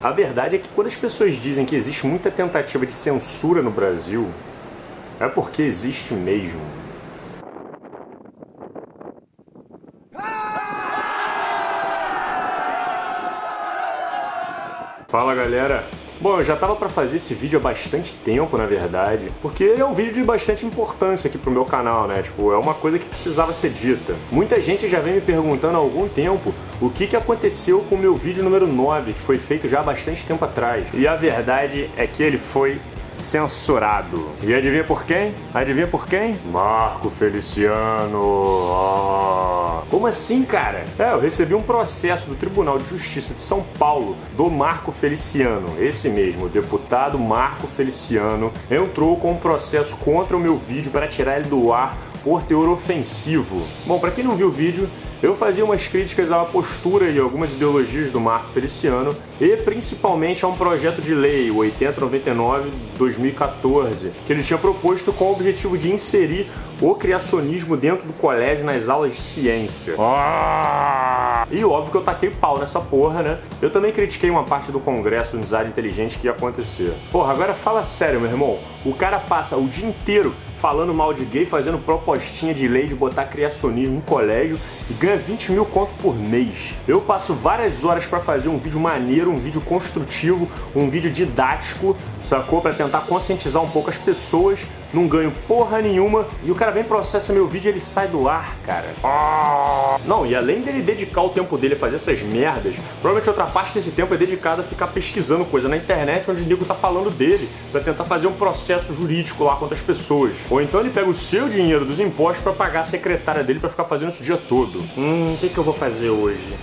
A verdade é que quando as pessoas dizem que existe muita tentativa de censura no Brasil, é porque existe mesmo. Fala galera, Bom, eu já tava para fazer esse vídeo há bastante tempo, na verdade, porque é um vídeo de bastante importância aqui pro meu canal, né? Tipo, é uma coisa que precisava ser dita. Muita gente já vem me perguntando há algum tempo o que, que aconteceu com o meu vídeo número 9, que foi feito já há bastante tempo atrás. E a verdade é que ele foi censurado. E adivinha por quem? Adivinha por quem? Marco Feliciano. Ah. Como assim, cara? É, eu recebi um processo do Tribunal de Justiça de São Paulo do Marco Feliciano. Esse mesmo, o deputado Marco Feliciano entrou com um processo contra o meu vídeo para tirar ele do ar por teor ofensivo. Bom, para quem não viu o vídeo, eu fazia umas críticas à postura e algumas ideologias do Marco Feliciano e principalmente a um projeto de lei, o 8099-2014, que ele tinha proposto com o objetivo de inserir o criacionismo dentro do colégio nas aulas de ciência. Ah! E óbvio que eu taquei pau nessa porra, né? Eu também critiquei uma parte do congresso do design inteligente que ia acontecer. Porra, agora fala sério, meu irmão. O cara passa o dia inteiro falando mal de gay, fazendo propostinha de lei de botar criacionismo em colégio e ganha 20 mil conto por mês. Eu passo várias horas para fazer um vídeo maneiro, um vídeo construtivo, um vídeo didático, sacou? Para tentar conscientizar um pouco as pessoas, não ganho porra nenhuma e o cara vem processa meu vídeo e ele sai do ar, cara. Não, e além dele dedicar o tempo dele a fazer essas merdas, provavelmente outra parte desse tempo é dedicada a ficar pesquisando coisa na internet onde o nego tá falando dele, para tentar fazer um processo jurídico lá contra as pessoas. Ou então ele pega o seu dinheiro dos impostos para pagar a secretária dele para ficar fazendo isso o dia todo. Hum, o que, que eu vou fazer hoje?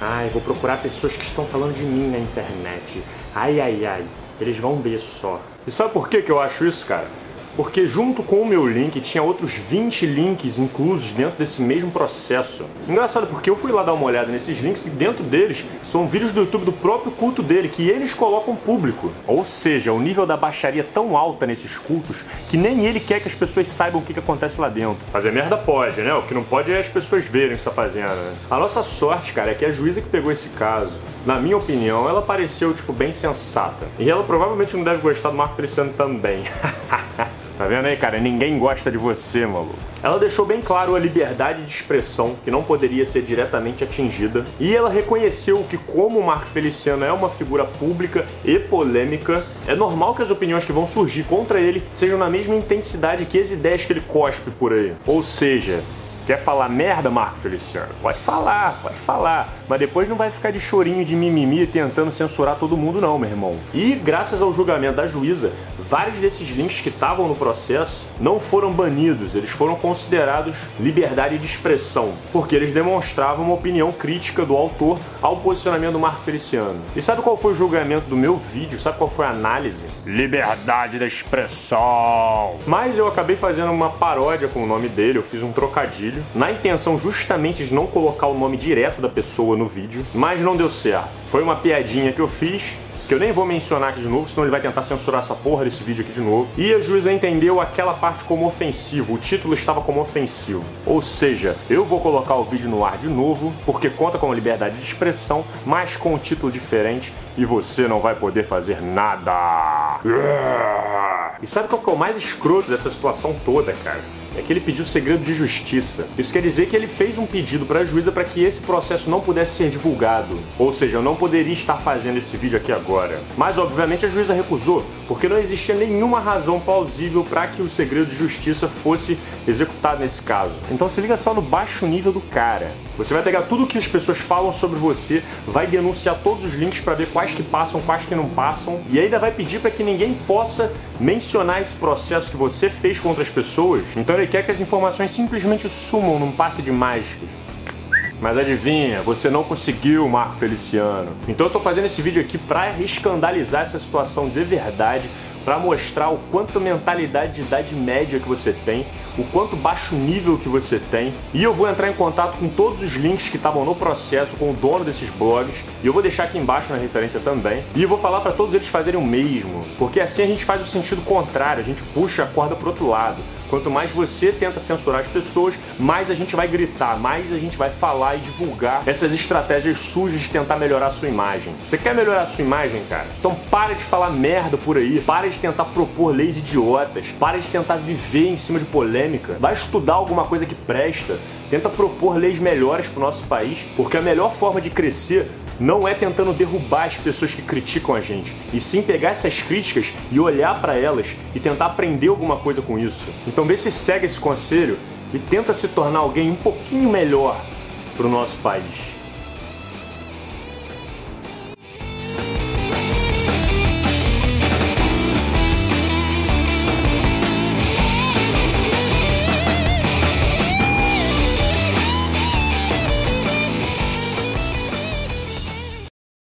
Ai, vou procurar pessoas que estão falando de mim na internet. Ai, ai, ai. Eles vão ver só. E sabe por que, que eu acho isso, cara? Porque junto com o meu link tinha outros 20 links inclusos dentro desse mesmo processo. Engraçado porque eu fui lá dar uma olhada nesses links e dentro deles são vídeos do YouTube do próprio culto dele que eles colocam público. Ou seja, o nível da baixaria é tão alta nesses cultos que nem ele quer que as pessoas saibam o que, que acontece lá dentro. Fazer merda pode, né? O que não pode é as pessoas verem o que está fazendo. Né? A nossa sorte, cara, é que a juíza que pegou esse caso, na minha opinião, ela pareceu, tipo, bem sensata. E ela provavelmente não deve gostar do Marco Feliciano também. Tá vendo aí, cara? Ninguém gosta de você, maluco. Ela deixou bem claro a liberdade de expressão, que não poderia ser diretamente atingida, e ela reconheceu que, como o Marco Feliciano é uma figura pública e polêmica, é normal que as opiniões que vão surgir contra ele sejam na mesma intensidade que as ideias que ele cospe por aí. Ou seja, Quer falar merda, Marco Feliciano? Pode falar, pode falar. Mas depois não vai ficar de chorinho de mimimi tentando censurar todo mundo, não, meu irmão. E graças ao julgamento da juíza, vários desses links que estavam no processo não foram banidos, eles foram considerados liberdade de expressão, porque eles demonstravam uma opinião crítica do autor ao posicionamento do Marco Feliciano. E sabe qual foi o julgamento do meu vídeo? Sabe qual foi a análise? Liberdade da expressão. Mas eu acabei fazendo uma paródia com o nome dele, eu fiz um trocadilho na intenção justamente de não colocar o nome direto da pessoa no vídeo, mas não deu certo. Foi uma piadinha que eu fiz, que eu nem vou mencionar aqui de novo, senão ele vai tentar censurar essa porra desse vídeo aqui de novo. E a juíza entendeu aquela parte como ofensivo, o título estava como ofensivo. Ou seja, eu vou colocar o vídeo no ar de novo, porque conta com a liberdade de expressão, mas com um título diferente, e você não vai poder fazer nada. E sabe qual que é o mais escroto dessa situação toda, cara? É que ele pediu segredo de justiça. Isso quer dizer que ele fez um pedido para a juíza para que esse processo não pudesse ser divulgado. Ou seja, eu não poderia estar fazendo esse vídeo aqui agora. Mas obviamente a juíza recusou, porque não existia nenhuma razão plausível para que o segredo de justiça fosse executado nesse caso. Então se liga só no baixo nível do cara. Você vai pegar tudo que as pessoas falam sobre você, vai denunciar todos os links para ver quais que passam, quais que não passam, e ainda vai pedir para que ninguém possa mencionar esse processo que você fez contra as pessoas. Então ele quer que as informações simplesmente sumam num passe de mágica. Mas adivinha, você não conseguiu, Marco Feliciano. Então eu tô fazendo esse vídeo aqui para escandalizar essa situação de verdade para mostrar o quanto mentalidade de idade média que você tem, o quanto baixo nível que você tem. E eu vou entrar em contato com todos os links que estavam no processo com o dono desses blogs, e eu vou deixar aqui embaixo na referência também. E eu vou falar para todos eles fazerem o mesmo, porque assim a gente faz o sentido contrário, a gente puxa a corda pro outro lado. Quanto mais você tenta censurar as pessoas, mais a gente vai gritar, mais a gente vai falar e divulgar essas estratégias sujas de tentar melhorar a sua imagem. Você quer melhorar a sua imagem, cara? Então para de falar merda por aí, para de tentar propor leis idiotas, para de tentar viver em cima de polêmica, vai estudar alguma coisa que presta, tenta propor leis melhores para o nosso país, porque a melhor forma de crescer não é tentando derrubar as pessoas que criticam a gente, e sim pegar essas críticas e olhar para elas e tentar aprender alguma coisa com isso. Então vê se segue esse conselho e tenta se tornar alguém um pouquinho melhor para o nosso país.